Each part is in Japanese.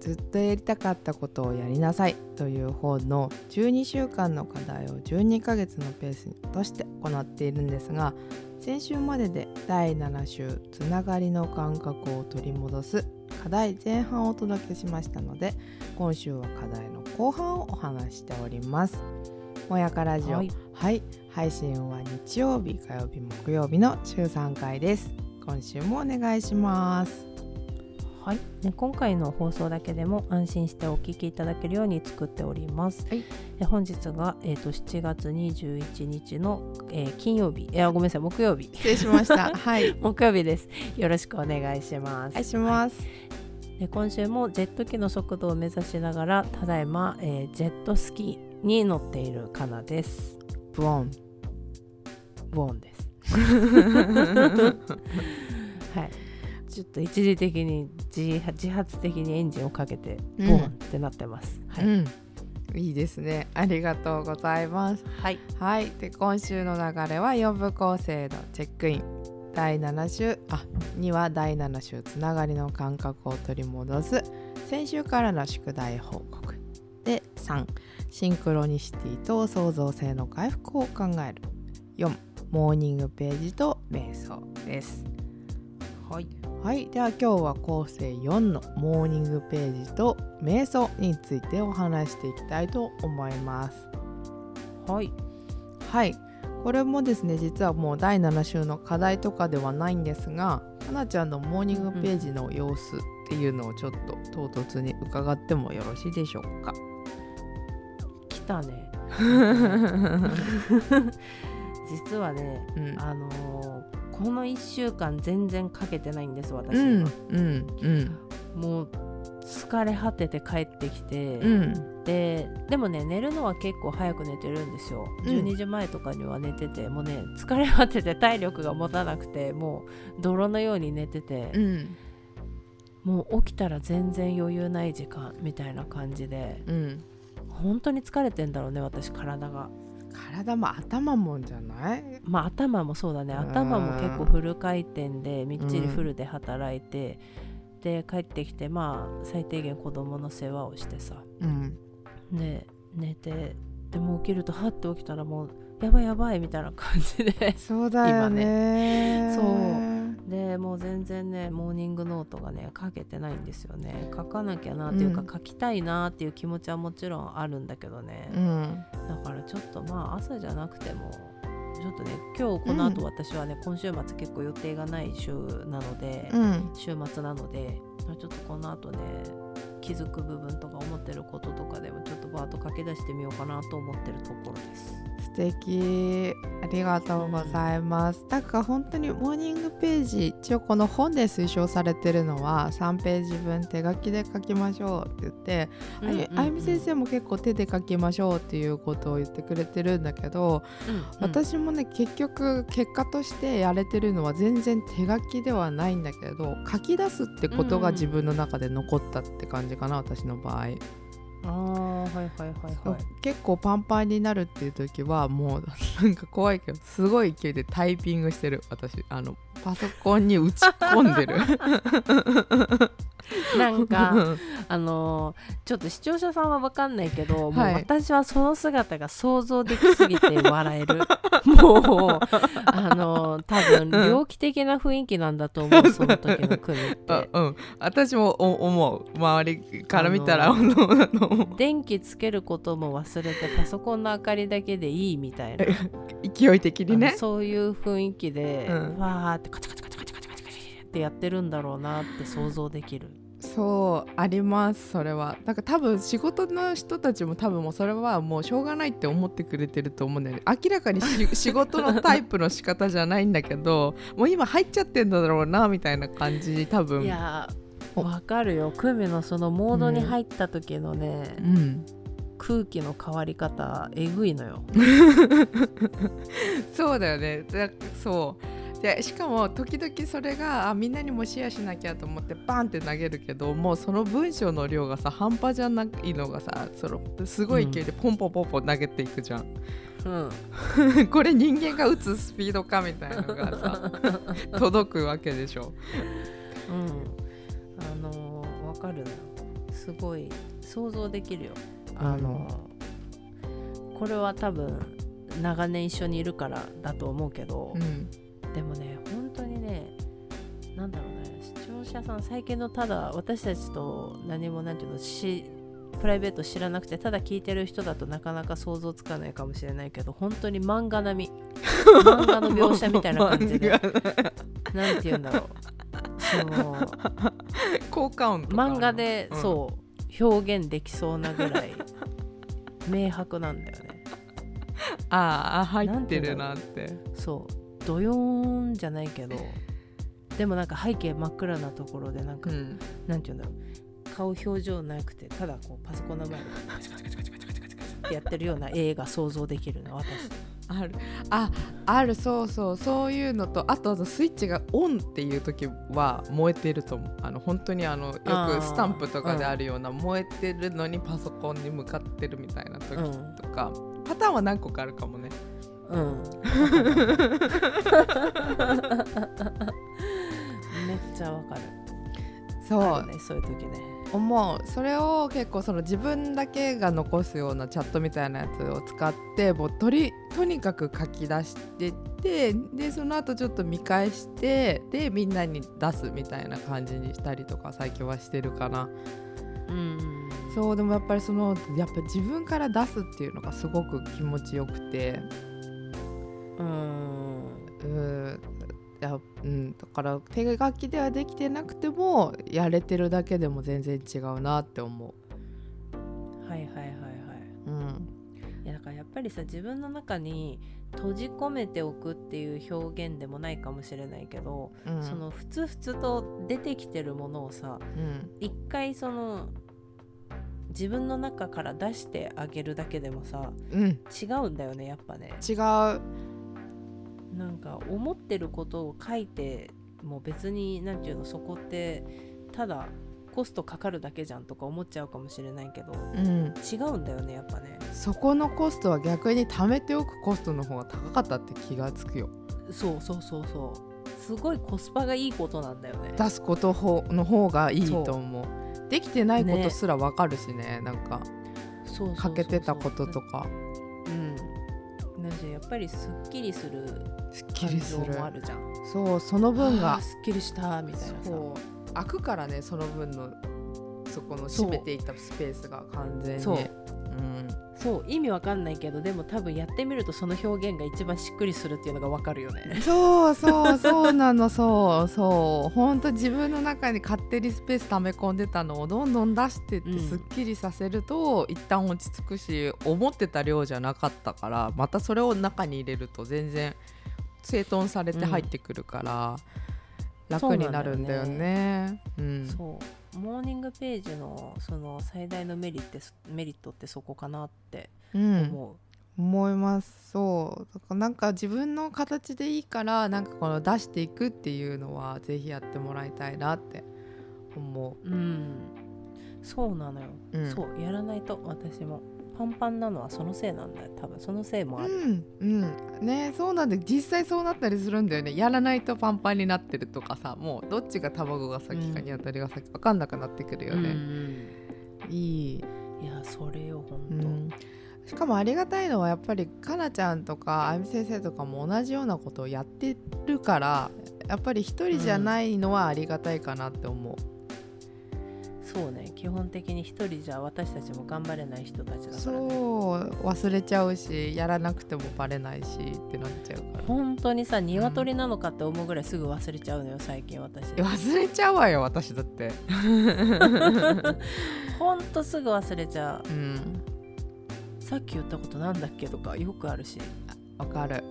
ずっとやりたかったことをやりなさいという本の12週間の課題を12ヶ月のペースに落として行っているんですが先週までで第7週つながりの感覚を取り戻す課題前半をお届けしましたので今週は課題の後半をお話ししておりますもやかラジオはいはい、配信は日曜日、火曜日、木曜日の週3回です。今週もお願いします。はい、ね、今回の放送だけでも安心してお聞きいただけるように作っております。はいえ本日が、えー、と7月21日の、えー金曜日いやごめんなさい木曜日失礼しました。はい、木曜日です。よろしくお願いします。お願いします。で今週もジェット機の速度を目指しながらただいま、えージェットスキーに乗っているカナです。ブオン。ボーンです。はい。ちょっと一時的に自自発的にエンジンをかけてボうんーンってなってます。はい。うん。いいですね。ありがとうございます。はい。はい、で今週の流れは4部構成のチェックイン。第7週あ2は第7週つながりの感覚を取り戻す先週からの宿題報告で3シンクロニシティと創造性の回復を考える4モーニングページと瞑想ですはい。はいでは今日は構成4のモーニングページと瞑想についてお話していきたいと思いますはい。はいこれもですね実はもう第7週の課題とかではないんですがかなちゃんのモーニングページの様子っていうのをちょっと唐突に伺ってもよろしいでしょうか？来たね。実はね、うんあのーこの1週間全然かけてないんです私うん今、うんうん。もう疲れ果てて帰ってきて、うん。ででもね寝るのは結構早く寝てるんですよ、うん。12時前とかには寝ててもうね疲れ果てて体力が持たなくてもう泥のように寝てて、うん。もう起きたら全然余裕ない時間みたいな感じでうん。本当に疲れてんだろうね私体が体も頭もんじゃない？まあ頭もそうだね。うん。頭も結構フル回転でみっちりフルで働いて、で帰ってきてまあ最低限子供の世話をしてさ。うん。で寝てでも起きるとはって起きたらもうやばいやばいみたいな感じで。そうだよね。そうでもう全然ねモーニングノートがね書けてないんですよね。書かなきゃなっていうか、うん。書きたいなっていう気持ちはもちろんあるんだけどね、うん。だからちょっとまあ朝じゃなくてもちょっとね今日この後私はね、今週末結構予定がない週なので、うん。週末なのでちょっとこの後ね気づく部分とか思ってることとかでもちょっとバーッと書き出してみようかなと思ってるところです。素敵。ありがとうございます、だから本当にモーニングページ一応この本で推奨されてるのは3ページ分手書きで書きましょうって言って、あゆあゆみ先生も結構手で書きましょうっていうことを言ってくれてるんだけど、生、私もね結局結果としてやれてるのは全然手書きではないんだけど書き出すってことが自分の中で残ったって感じかな私の場合。ああはいはいはいはい。結構パンパンになるっていう時はもうなんか怖いけどすごい勢いでタイピングしてる私あのパソコンに打ち込んでる。なんかあのーちょっと視聴者さんは分かんないけど、もうはい私はその姿が想像できすぎて笑える。もうあのー多分猟奇的な雰囲気なんだと思うその時の組っあて。うん私もお思う。周りから見たらあのそうだと思う電気つけることも忘れてパソコンの明かりだけでいいみたいな。勢い的にね。そういう雰囲気で、うん。わーってカチャカチャカチャカチャカチャカチってやってるんだろうなって想像できる。そうありますそれはだから多分仕事の人たちも多分もうそれはもうしょうがないって思ってくれてると思うんだよね明らかに仕事のタイプの仕方じゃないんだけどもう今入っちゃってんだろうなみたいな感じ多分いやわかるよクミのそのモードに入った時のねう、ん空気の変わり方えぐいのよそうだよねそうでしかも時々それがあみんなにもシェアしなきゃと思ってバンって投げるけどもうその文章の量がさ半端じゃないのがさそのすごい勢いでポンポンポンポン投げていくじゃん、うん。これ人間が打つスピードかみたいなのがさ 届くわけでしょ。うん。あのーわかるな。すごい想像できるよ。あのーこれは多分長年一緒にいるからだと思うけど、うんでもね本当にねなんだろうね視聴者さん最近のただ私たちと何もなんていうのしプライベート知らなくてただ聞いてる人だとなかなか想像つかないかもしれないけど本当に漫画並み。漫画の描写みたいな感じで。なんて言うんだろう。その効果音漫画で、うん。そう表現できそうなぐらい明白なんだよね。ああ入ってるなって。そうドヨーンじゃないけどでもなんか背景真っ暗なところでなんか、うん、なんて言うんだろう顔表情なくてただこうパソコンの前でってやってるような映画想像できるの私。あるああるそうそうそういうのとあとあスイッチがオンっていう時は燃えてると思うあの本当にあのよくスタンプとかであるような燃えてるのにパソコンに向かってるみたいな時とか、うん、パターンは何個かあるかもねうん。めっちゃわかる。そう。ねそういう時ね。思う。それを結構その自分だけが残すようなチャットみたいなやつを使ってもうとりとにかく書き出してってでその後ちょっと見返してでみんなに出すみたいな感じにしたりとか最近はしてるかな。うん。そうでもやっぱりそのやっぱ自分から出すっていうのがすごく気持ちよくてうん。うん。いやうん、だから手書きではできてなくてもやれてるだけでも全然違うなって思はいはいはいはい、う。うん。いやだからやっぱりさ自分の中に閉じ込めておくっていう表現でもないかもしれないけど、うん、そのふつふつと出てきてるものをさうん。一回その自分の中から出してあげるだけでもさうん、違うんだよねやっぱね。違うなんか思ってることを書いても別に何て言うのそこってただコストかかるだけじゃんとか思っちゃうかもしれないけどうん、違うんだよねやっぱね。そこのコストは逆に貯めておくコストの方が高かったって気がつくよ。そうそうそうそう。すごいコスパがいいことなんだよね。出すことほの方がいいと思う。できてないことすらわかるしねなんか。欠けてたこととかやっぱりすっきりする感りする。情もあるじゃん。そうその分あがーすっきりしたみたいなさ。開くからねその分のそこのそう。占めていたスペースが完全に。そう。うん、そう意味わかんないけどでも多分やってみるとその表現が一番しっくりするっていうのがわかるよね。そうそうそうなのそう。そうほんと自分の中に勝手にスペース溜め込んでたのをどんどん出してってうんすっきりさせると、一旦落ち着くし思ってた量じゃなかったからまたそれを中に入れると全然整頓されて入ってくるから、楽になるんだよね。う。ん。そうモーニングページのその最大のメリってメリットってそこかなってうん。思思います。そう。なんか自分の形でいいからなんかこの出していくっていうのはぜひやってもらいたいなって思う。うん。そうなのよ、う、うん、そう。やらないと私もパンパンなのはそのせいなんだよ。多分そのせいもある、うんうん。ねそうなんで実際そうなったりするんだよね。やらないとパンパンになってるとかさもうどっちが卵が先かうん。ニワトリが先か分かんなくなってくるようんね、うん。いい、いやそれよほんと、うん、しかもありがたいのはやっぱりかなちゃんとかあゆみ先生とかも同じようなことをやってるからやっぱり一人じゃないのはありがたいかなって思う、そうね。基本的に一人じゃ私たちも頑張れない人たちだから、ね、そう忘れちゃうしやらなくてもバレないしってなっちゃうから。本当にさ鶏なのかって思うぐらいすぐ忘れちゃうのよ最近私。忘れちゃうわよ私だって。ほんとすぐ忘れちゃう。うん。さっき言ったことなんだっけとかよくあるし。わかる。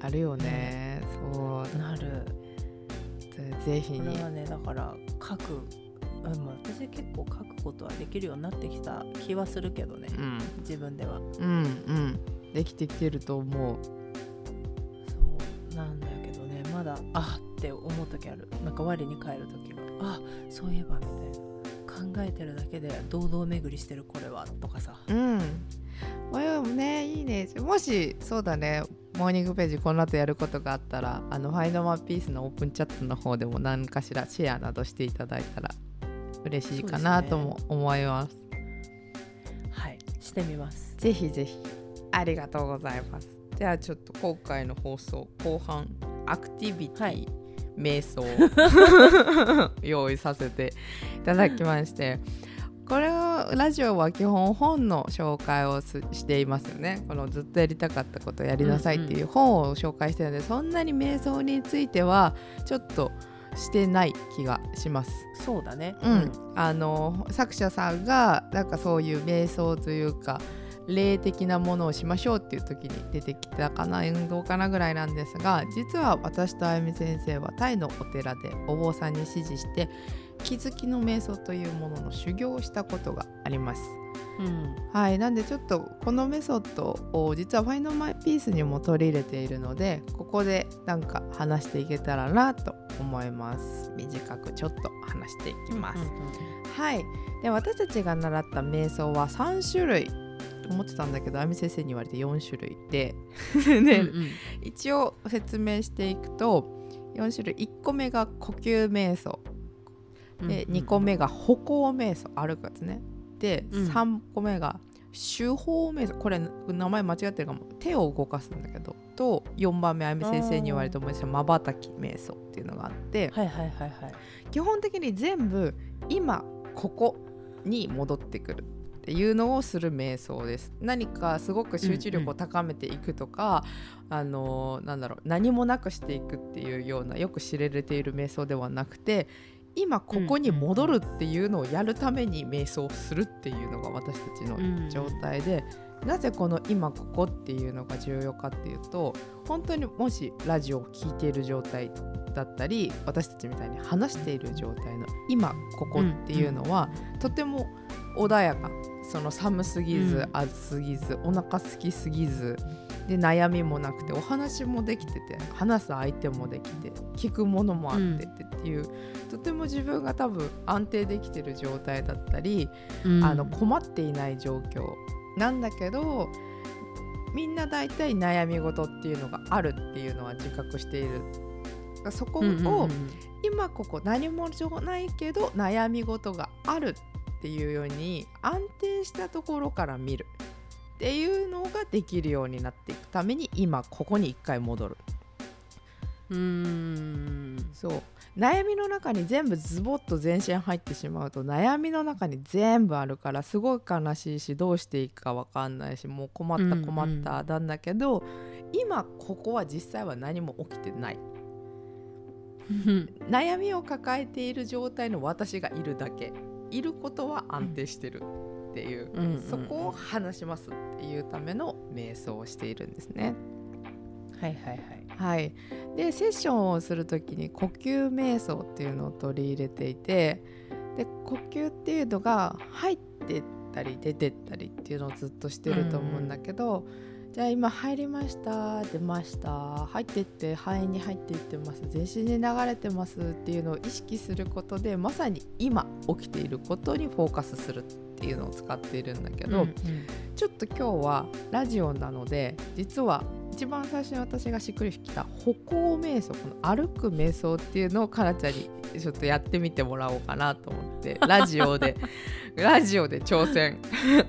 あるよね。そう。なる。ぜひ。にこれはねだから書くうんまあ、私結構書くことはできるようになってきた気はするけどね、うん。自分では。うんうん。できてきてると思う。そうなんだけどね。まだあって思う時ある。なんか我に返る時があそういえばみたいな。考えてるだけで堂々巡りしてるこれはとかさ。うん。もねいいね。もしそうだね。モーニングページこの後やることがあったらあのファインドマンピースのオープンチャットの方でも何かしらシェアなどしていただいたら嬉しいかなとも思います。はい。してみます。ぜひぜひ。ありがとうございます。じゃあちょっと今回の放送後半アクティビティ、はい。瞑想用意させていただきまして これをラジオは基本本の紹介をすしていますよね。このずっとやりたかったことやりなさいっていう本を紹介してるので、そんなに瞑想についてはちょっとしてない気がします。そうだねうん、あの作者さんがなんかそういう瞑想というか霊的なものをしましょうっていう時に出てきたかなどうかなぐらいなんですが実は私とあゆみ先生はタイのお寺でお坊さんに指示して気づきの瞑想というものの修行をしたことがあります。うん。はい、なんでちょっとこのメソッドを実は「ファインドマイピースにも取り入れているのでここでなんか話していけたらなと思います。短くちょっと話していきます、うんうんうん。はい。で私たちが習った瞑想は3種類。と思ってたんだけどあみ先生に言われて4種類で。で、うんうん。一応説明していくと4種類。1個目が呼吸瞑想。で2個目が歩行瞑想。歩くやつねで、うん。3個目が手法瞑想これ名前間違ってるかも。手を動かすんだけどと4番目あゆみ先生に言われて思い出したまばたき瞑想っていうのがあってはいはいはいはい。基本的に全部今ここに戻ってくるっていうのをする瞑想です。何かすごく集中力を高めていくとか、あのなんだろう何もなくしていくっていうようなよく知られている瞑想ではなくて今ここに戻るっていうのをやるために瞑想をするっていうのが私たちの状態で、なぜこの今ここっていうのが重要かっていうと本当にもしラジオを聴いている状態だったり私たちみたいに話している状態の今ここっていうのは、とても穏やか。その寒すぎず、うん。暑すぎずお腹空きすぎずで悩みもなくてお話もできてて話す相手もできて聞くものもあっててっていう、とても自分が多分安定できてる状態だったり、うん。あの困っていない状況。なんだけどみんな大体悩み事っていうのがあるっていうのは自覚している。そこを、うんうんうん今ここ何もないけど悩み事があるっていうように安定したところから見るっていうのができるようになっていくために今ここに一回戻る。うーん。そう。悩みの中に全部ズボッと全身入ってしまうと悩みの中に全部あるからすごい悲しいしどうしていいか分かんないしもう困ったうん困ったなんだけど、今ここは実際は何も起きてない。悩みを抱えている状態の私がいるだけ。いることは安定してるっていう、うんうんそこを話しますっていうための瞑想をしているんですね。はいはいはい。はい、でセッションをする時に呼吸瞑想っていうのを取り入れていてで呼吸っていうのが入ってったり出てったりっていうのをずっとしてると思うんだけど、じゃあ今入りました出ました。入ってって肺に入っていってます。全身に流れてますっていうのを意識することでまさに今起きていることにフォーカスするっていうのを使っているんだけど、うんちょっと今日はラジオなので実は一番最初に私がしっくりきた歩行瞑想この歩く瞑想っていうのをかなちゃんにちょっとやってみてもらおうかなと思ってラジオで ラジオで挑戦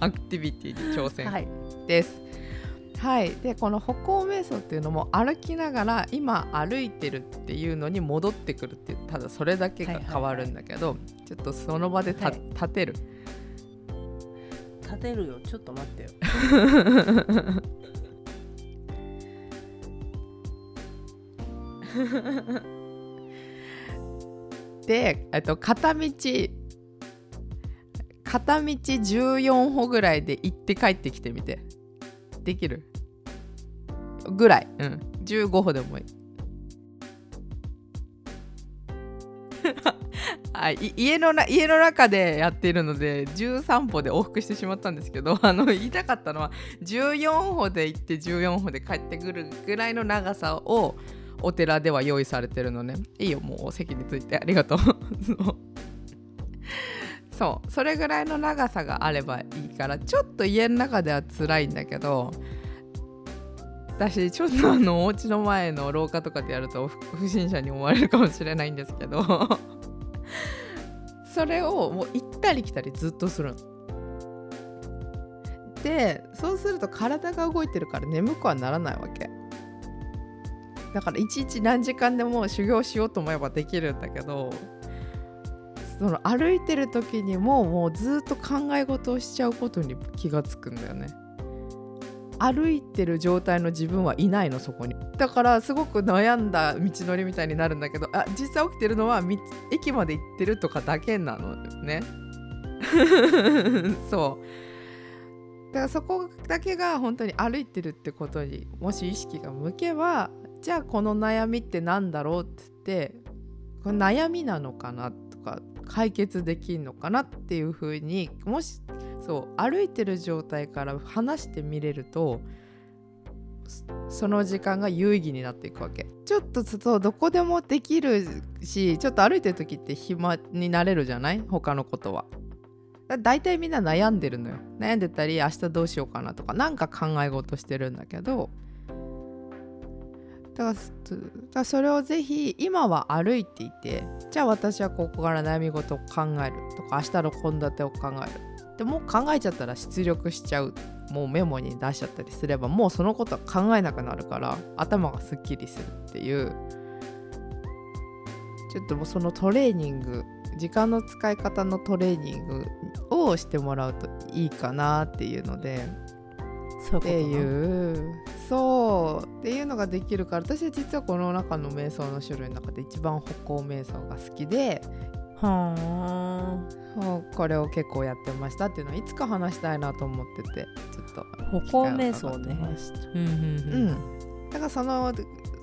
アクティビティに挑戦はい。です。はい、でこの歩行瞑想っていうのも歩きながら今歩いてるっていうのに戻ってくるっていうただそれだけが変わるんだけど、ちょっとその場でた、はい。立てる。立てるよ。ちょっと待ってよ。で、えっと、片道片道14歩ぐらいで行って帰ってきてみてできる。ぐらい。うん。15歩でもいい。あい家のな家の中でやっているので13歩で往復してしまったんですけど あの言いたかったのは14歩で行って14歩で帰ってくるぐらいの長さをお寺では用意されてるのね。いいよもう席について。ありがとう。そうそれぐらいの長さがあればいいからちょっと家の中では辛いんだけど私ちょっとあのお家の前の廊下とかでやると不審者に思われるかもしれないんですけど それをもう行ったり来たりずっとする。でそうすると体が動いてるから眠くはならないわけ。だからいちいち何時間でも修行しようと思えばできるんだけどその歩いてる時にももうずっと考え事をしちゃうことに気がつくんだよね。歩いてる状態の自分はいないのそこに。だからすごく悩んだ道のりみたいになるんだけどあ実際起きてるのは駅まで行ってるとかだけなのね。そう。だからそこだけが本当に歩いてるってことにもし意識が向けばじゃあこの悩みって何だろうって言ってこれ悩みなのかなとか解決できんのかなっていうふうにもしそう歩いてる状態から話してみれるとその時間が有意義になっていくわけ。ちょっとそうどこでもできるしちょっと歩いてる時って暇になれるじゃない？他のことは。大体みんな悩んでるのよ。悩んでたり明日どうしようかなとか何か考え事してるんだけどだからそれをぜひ今は歩いていてじゃあ私はここから悩み事を考えるとか明日の献立を考える。でも考えちゃったら出力しちゃう。もうメモに出しちゃったりすればもうそのことは考えなくなるから頭がすっきりするっていう。ちょっともうそのトレーニング時間の使い方のトレーニングをしてもらうといいかなっていうので。っていう。そうっていうのができるから私は実はこの中の瞑想の種類の中で一番歩行瞑想が好きではあ。これを結構やってましたっていうのはいつか話したいなと思っててちょっと歩行瞑想ね。うん、うん、だからその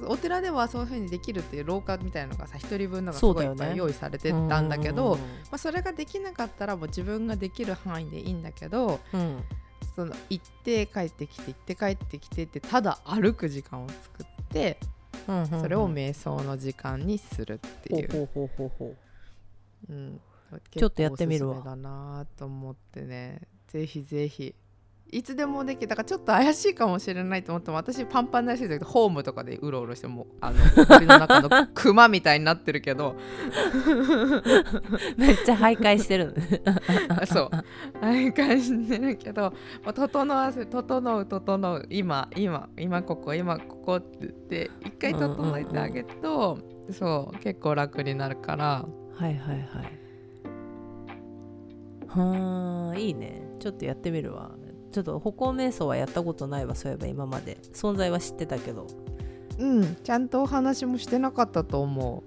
お寺ではそういうふうにできるっていう廊下みたいなのがさ1人分のがすごいいっぱい用意されてたんだけど、ね、まあ、それができなかったらもう自分ができる範囲でいいんだけど、うん、その行って帰ってきて行って帰ってきてってただ歩く時間を作って、うんうんうん、それを瞑想の時間にするっていう。うん、ちょっとやってみるわ。だなと思ってね。ぜひぜひいつでもできるだからちょっと怪しいかもしれないと思っても私パンパンなしでホームとかでうろうろしてもあの森の中のクマみたいになってるけど。めっちゃ徘徊してる。そう。徘徊してるけど、まあ、整わせ整う整う。今今今ここ今ここって言って一回整えてあげると、そう結構楽になるから。はいはいはい。はあいいね。ちょっとやってみるわちょっと歩行瞑想はやったことないわそういえば今まで。存在は知ってたけど。うんちゃんとお話もしてなかったと思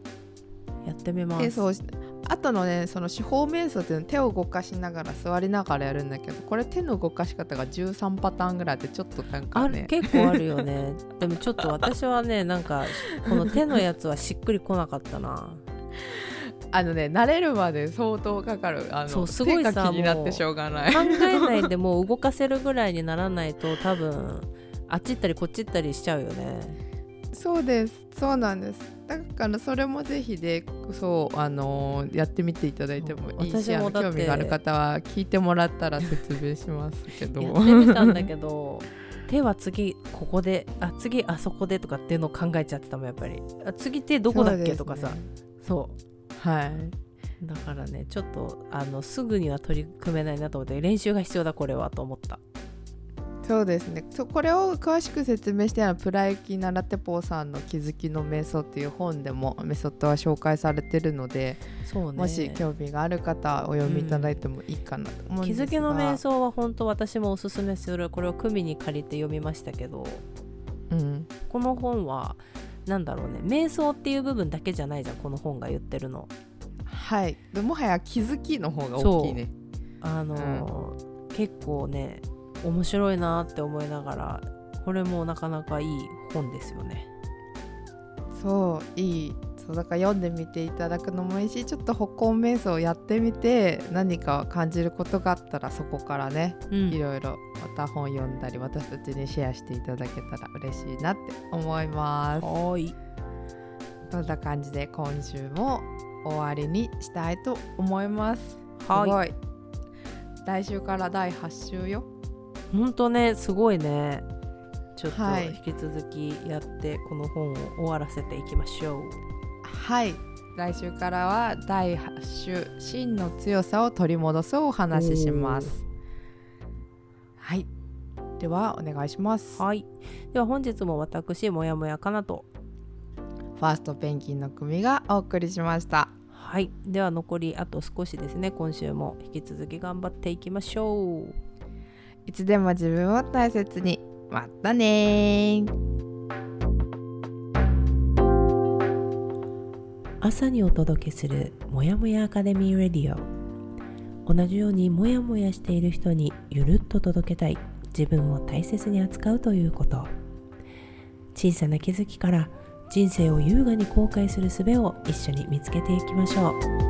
う。やってみます。あとのねその手法瞑想っていうの手を動かしながら座りながらやるんだけどこれ手の動かし方が13パターンぐらいあってちょっとなんかね。結構あるよね。でもちょっと私はねなんかこの手のやつはしっくりこなかったなあのね慣れるまで相当かかる。あのそうすごいさ気になってしょうがない。考えないでもう動かせるぐらいにならないと多分あっち行ったりこっち行ったりしちゃうよね。そうです。そうなんです。だからそれもぜひでそうあのー、やってみていただいてもいいし興味がある方は聞いてもらったら説明しますけど。やってみたんだけど 手は次ここであ次あそこでとかっていうのを考えちゃってたもんやっぱり。あ次手どこだっけ、ね、とかさ。そうはい。だからねちょっとあのすぐには取り組めないなと思って練習が必要だこれはと思った。そうですね。そこれを詳しく説明してるのはプライキナラテポーさんの「気づきの瞑想」っていう本でもメソッドは紹介されてるのでね、もし興味がある方お読みいただいてもいいかなと思うんですが、うん、気づきの瞑想は本当私もおすすめする。これを組に借りて読みましたけど、うん、この本はなんだろうね。瞑想っていう部分だけじゃないじゃんこの本が言ってるの。はい。もはや気づきの方が大きいね。あのーうん、結構ね面白いなって思いながらこれもなかなかいい本ですよね。そういいそうだから読んでみていただくのもいいしちょっと歩行瞑想やってみて何か感じることがあったらそこからねうん。いろいろまた本読んだり私たちにシェアしていただけたら嬉しいなって思います。はい。そんな感じで今週も終わりにしたいと思います。すはい。ごい。来週から第8週よ。ほんとねすごいね。ちょっとはい。引き続きやってこの本を終わらせていきましょう。はい来週からは第8週「真の強さを取り戻す」をお話しします。はい。ではお願いします。はい。では本日も私もやもやかなと。ファーストペンギンの組がお送りしました。はい。では残りあと少しですね。今週も引き続き頑張っていきましょう。いつでも自分を大切に。またね朝にお届けするもやもやアカデミーレディオ。同じようにもやもやしている人にゆるっと届けたい。自分を大切に扱うということ。小さな気づきから人生を優雅に後悔する術を一緒に見つけていきましょう。